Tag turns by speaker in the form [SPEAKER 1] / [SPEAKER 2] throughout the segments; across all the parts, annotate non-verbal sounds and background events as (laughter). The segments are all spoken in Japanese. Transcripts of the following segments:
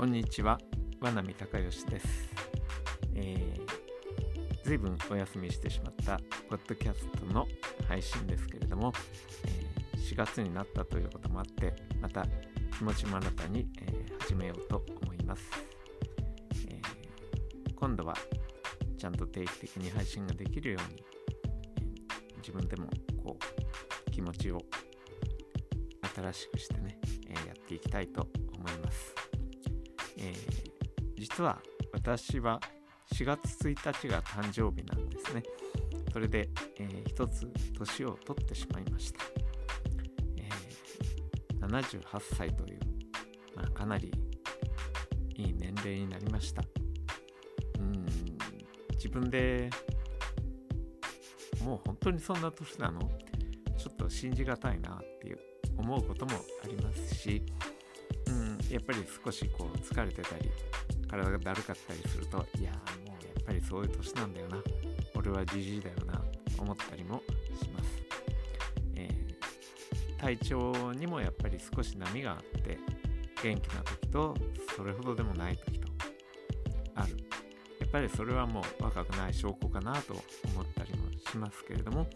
[SPEAKER 1] こんにちは、和波隆義です。えー、ずいぶんお休みしてしまったポッドキャストの配信ですけれども、えー、4月になったということもあって、また気持ちも新たに、えー、始めようと思います、えー、今度はちゃんと定期的に配信ができるように、自分でもこう気持ちを新しくしてね、えやっていきたいと思います。えー、実は私は4月1日が誕生日なんですね。それで、えー、一つ年を取ってしまいました。えー、78歳という、まあ、かなりいい年齢になりました。うん自分でもう本当にそんな年なの？ちょっと信じがたいなっていう思うこともありますし、やっぱり少しこう疲れてたり体がだるかったりするといやもうやっぱりそういう年なんだよな。俺はじじいだよな思ったりもします、えー、体調にもやっぱり少し波があって元気な時とそれほどでもない時とある。やっぱりそれはもう若くない証拠かなと思ったりもしますけれども。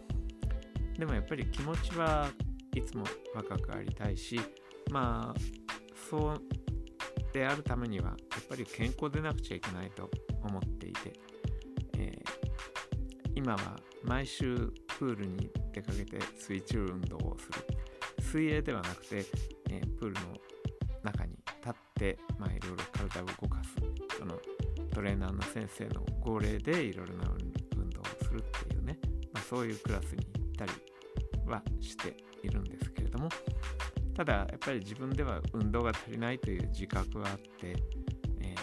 [SPEAKER 1] でもやっぱり気持ちはいつも若くありたいしまあそうであるためにはやっぱり健康でなくちゃいけないと思っていて、えー、今は毎週プールに出かけて水中運動をする。水泳ではなくて、えー、プールの中に立って、まあ、いろいろ体を動かすそのトレーナーの先生の号令でいろいろな運動をするっていうね、まあ、そういうクラスに行ったりはしているんですけれどもただやっぱり自分では運動が足りないという自覚があって、え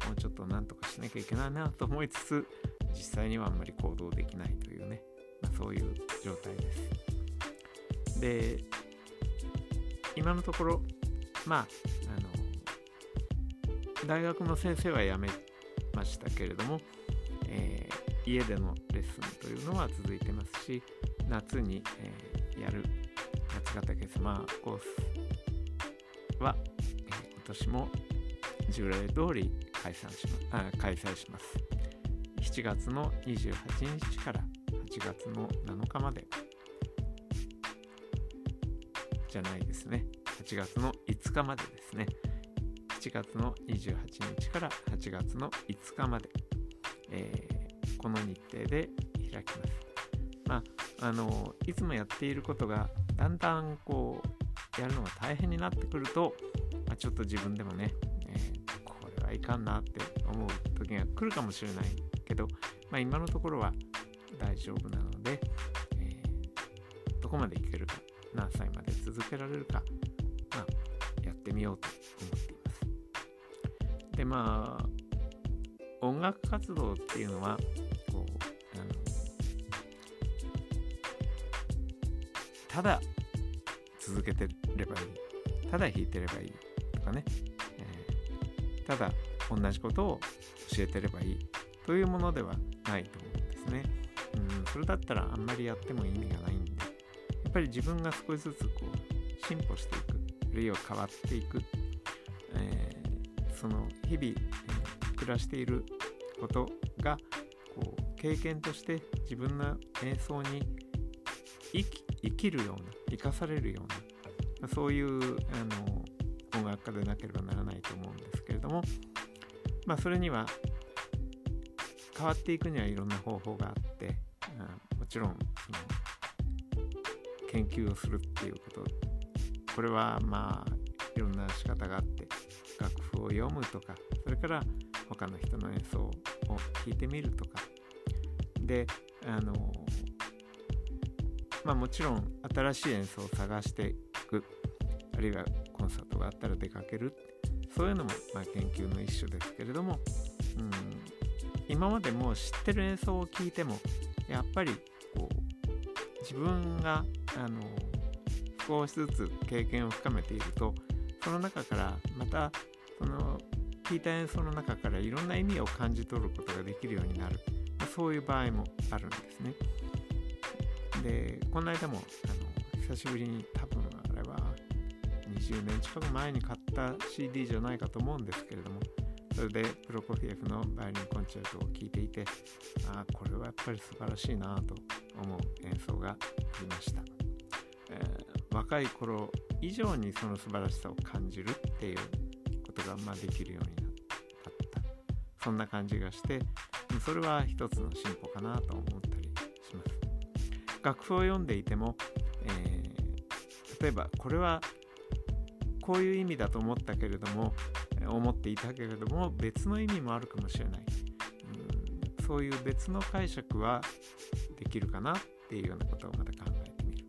[SPEAKER 1] ー、もうちょっと何とかしなきゃいけないなと思いつつ実際にはあんまり行動できないというね、まあ、そういう状態です。で今のところまああの大学の先生は辞めましたけれども、えー、家でのレッスンというのは続いてますし夏に、えー、やる八ヶ岳様コースは、えー、今年も従来通り開催しまあ開催します。7月の28日から8月の7日までじゃないですね。8月の5日までですね。7月の28日から8月の5日まで、えー、この日程で開きます。まあ、あのいつもやっていることがだんだんこうやるのが大変になってくると、まあ、ちょっと自分でもね、えー、これはいかんなって思う時が来るかもしれないけど、まあ、今のところは大丈夫なので、えー、どこまでいけるか何歳まで続けられるか、まあ、やってみようと思っています。でまあ音楽活動っていうのはただ続けてればいい。ただ弾いてればいい。とかね、えー、ただ同じことを教えてればいい。というものではないと思うんですね。うん、それだったらあんまりやっても意味がないんで。やっぱり自分が少しずつこう進歩していくあるいは変わっていく、えー、その日々、え、暮らしていることがこう経験として自分の演奏に生き生きるような生かされるようなそういうあの音楽家でなければならないと思うんですけれどもまあそれには変わっていくにはいろんな方法があって、うんもちろんその研究をするっていうことこれはまあいろんな仕方があって楽譜を読むとかそれから他の人の演奏を聞いてみるとかであのまあ、もちろん新しい演奏を探していく。あるいはコンサートがあったら出かける。そういうのもまあ研究の一種ですけれども、うん、今までもう知ってる演奏を聴いてもやっぱりこう自分があの少しずつ経験を深めているとその中からまたその聴いた演奏の中からいろんな意味を感じ取ることができるようになる、まあ、そういう場合もあるんですね。でこの間もあの久しぶりに多分あれは20年近く前に買った CD じゃないかと思うんですけれどもそれでプロコフィエフのバイオリンコンチェルトを聴いていてああこれはやっぱり素晴らしいなと思う演奏がありました、えー、若い頃以上にその素晴らしさを感じるっていうことがまあできるようになった。そんな感じがしてそれは一つの進歩かなと思ったりします楽譜を読んでいても、えー、例えばこれはこういう意味だと思ったけれども思っていたけれども別の意味もあるかもしれない、うん、そういう別の解釈はできるかなっていうようなことをまた考えてみる。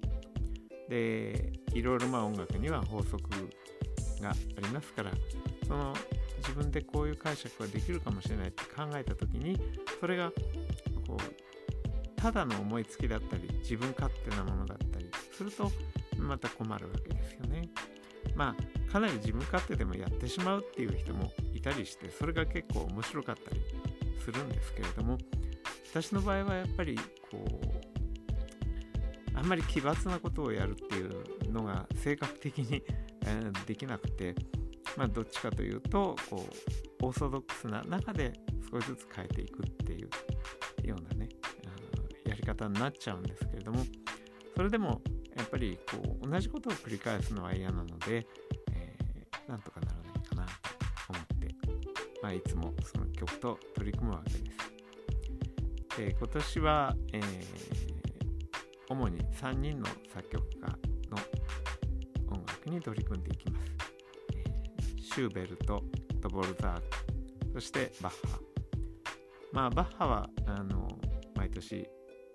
[SPEAKER 1] でいろいろまあ音楽には法則がありますからその自分でこういう解釈ができるかもしれないって考えた時にそれがこうただの思いつきだったり自分勝手なものだったりするとまた困るわけですよね。まあかなり自分勝手でもやってしまうっていう人もいたりしてそれが結構面白かったりするんですけれども私の場合はやっぱりこうあんまり奇抜なことをやるっていうのが性格的に (laughs) できなくてまあどっちかというとこうオーソドックスな中で少しずつ変えていくっていうようなね方になっちゃうんですけれどもそれでもやっぱりこう同じことを繰り返すのは嫌なので、えー、なんとかならないかなと思って、まあ、いつもその曲と取り組むわけです。で今年は、えー、主に3人の作曲家の音楽に取り組んでいきます。シューベルト、ドボルザーク、そしてバッハ。まあバッハはあの毎年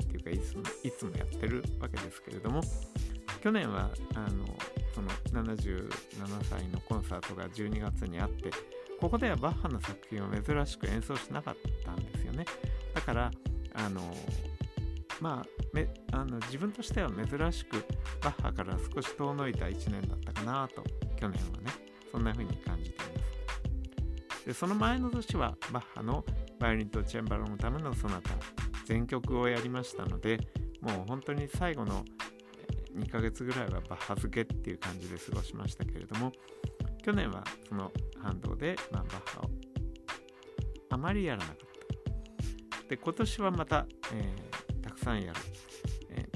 [SPEAKER 1] っていうかいつもいつもやってるわけですけれども去年はあのその77歳のコンサートが12月にあってここではバッハの作品を珍しく演奏しなかったんですよね。だからあのまあめあの自分としては珍しくバッハから少し遠のいた1年だったかなと去年はねそんな風に感じています。でその前の年はバッハのバイオリンとチェンバロのためのソナタ全曲をやりましたのでもう本当に最後の2ヶ月ぐらいはバッハ漬けっていう感じで過ごしましたけれども去年はその反動で、ま、バッハをあまりやらなかった。で今年はまた、えー、たくさんやる、え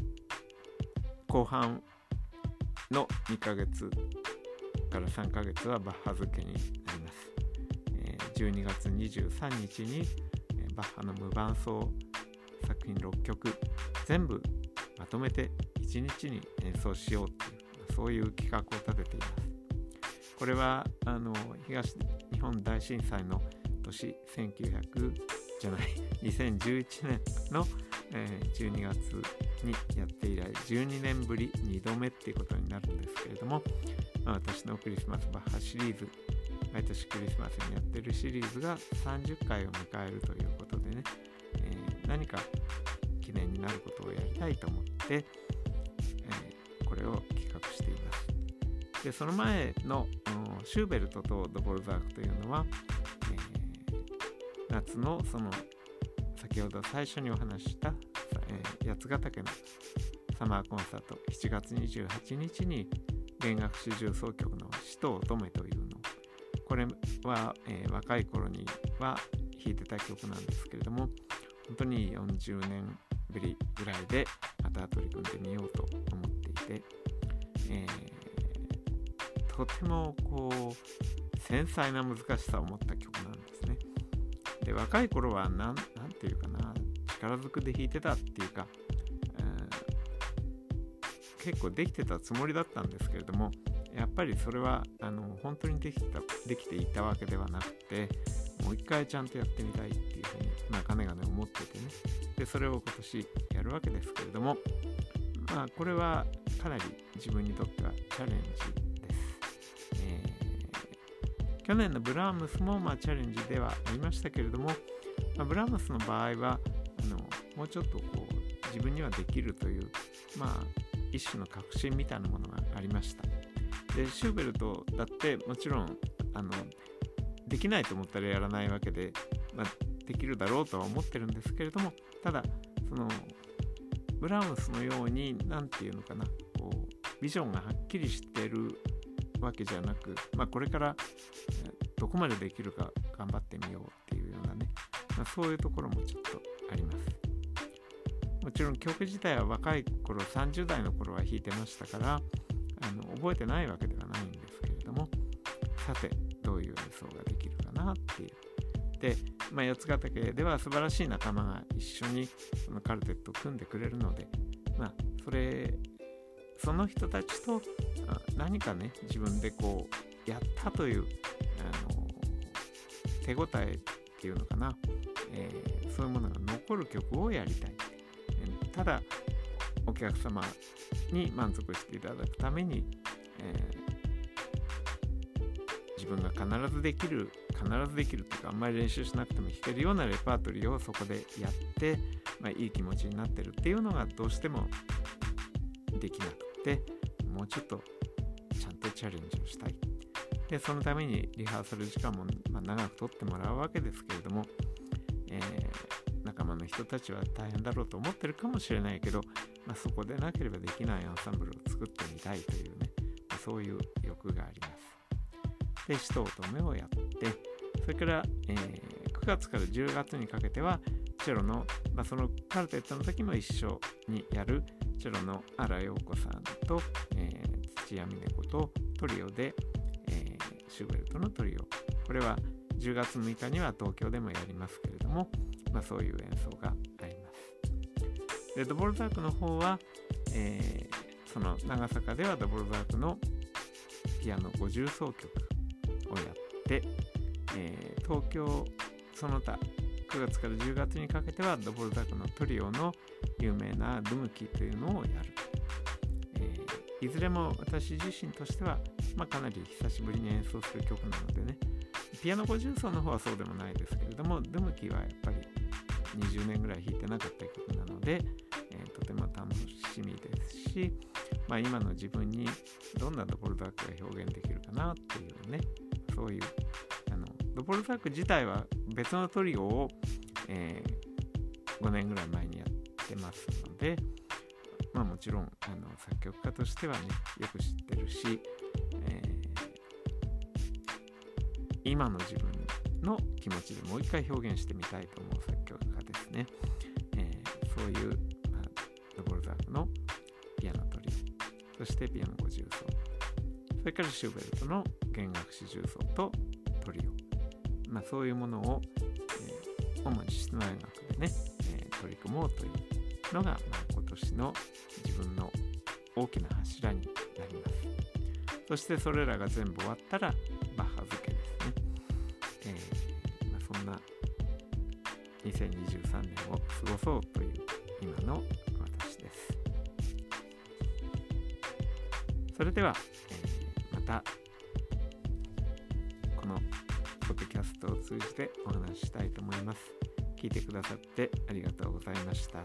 [SPEAKER 1] ー、後半の2ヶ月から3ヶ月はバッハ漬けになります、えー、12月23日に、バッハの無伴奏作品6曲全部まとめて1日に演奏しようっていうそういう企画を立てています。これはあの東日本大震災の年1900じゃない2011年の、えー、12月にやって以来12年ぶり2度目っていうことになるんですけれども、まあ、私のクリスマスバッハシリーズ毎年クリスマスにやってるシリーズが30回を迎えるということでね、何か記念になることをやりたいと思って、えー、これを企画しています。でその前のシューベルトとドボルザークというのは、えー、夏のその先ほど最初にお話しした、えー、八ヶ岳のサマーコンサート7月28日に弦楽四重奏曲の「死と乙女」というのこれは、えー、若い頃には弾いてた曲なんですけれども本当に40年ぶりぐらいでまた取り組んでみようと思っていて、えー、とてもこう繊細な難しさを持った曲なんですね。で若い頃は何て言うかな力ずくで弾いてたっていうか、えー、結構できてたつもりだったんですけれどもやっぱりそれはあの本当にできたできていたわけではなくてもう一回ちゃんとやってみたいっていうふうに、まあ、金がね思っててね。でそれを今年やるわけですけれどもまあこれはかなり自分にとってはチャレンジです、えー、去年のブラームスもまあチャレンジではありましたけれども、まあ、ブラームスの場合はあのもうちょっとこう自分にはできるというまあ一種の確信みたいなものがありました。でシューベルトだってもちろんあのできないと思ったらやらないわけで、まあ、できるだろうとは思ってるんですけれどもただそのブラウスのように何て言うのかなこうビジョンがはっきりしてるわけじゃなく、まあ、これからどこまでできるか頑張ってみようっていうようなね、まあ、そういうところもちょっとあります。もちろん曲自体は若い頃30代の頃は弾いてましたからあの覚えてないわけではないんですけれどもさてどういう演奏ができるかなっていう。で、まあ、四ヶ岳では素晴らしい仲間が一緒にそのカルテットを組んでくれるので、まあ、それその人たちと何かね自分でこうやったというあの手応えっていうのかな、えー、そういうものが残る曲をやりたいただお客様に満足していただくために、えー、自分が必ずできる必ずできるというかあんまり練習しなくても弾けるようなレパートリーをそこでやって、まあ、いい気持ちになってるっていうのがどうしてもできなくてもうちょっとちゃんとチャレンジをしたいでそのためにリハーサル時間も、まあ、長くとってもらうわけですけれども、えー、仲間の人たちは大変だろうと思ってるかもしれないけど、まあ、そこでなければできないアンサンブルを作ってみたいというね、ま、そういう欲があります。で、使徒乙女をやって、それから、えー、9月から10月にかけては、チェロの、まあ、そのカルテットの時も一緒にやるチェロの荒陽子さんと、えー、土屋美音子とトリオで、えー、シューベルトのトリオ。これは10月6日には東京でもやりますけれども、まあ、そういう演奏があります。でドボルザークの方は、えー、その長坂ではドボルザークのピアノ50奏曲をやって、えー、東京その他9月から10月にかけてはドボルザークのトリオの有名なドゥムキというのをやる、えー、いずれも私自身としては、まあ、かなり久しぶりに演奏する曲なのでね。ピアノ50奏の方はそうでもないですけれどもドゥムキはやっぱり20年ぐらい弾いてなかった曲なので、えー、とても楽しみですし、まあ、今の自分にどんなドボルザークが表現できるかなっていうね。そういうあのドボルザーク自体は別のトリオを、えー、5年ぐらい前にやってますので、まあ、もちろんあの作曲家としてはねよく知ってるし、えー、今の自分の気持ちでもう一回表現してみたいと思う作曲家ですね、えー、そういう、まあ、ドボルザークのピアノトリオ。そしてピアノ50奏。それからシューベルトの弦楽四重奏とトリオ、まあ、そういうものを、えー、主に室内楽でね、えー、取り組もうというのが、まあ、今年の自分の大きな柱になります。そしてそれらが全部終わったらバッハ付けですね。えーまあ、そんな2023年を過ごそうという今の私です。それでは、えー、たこのポッドキャストを通じてお話ししたいと思います。聞いてくださってありがとうございました。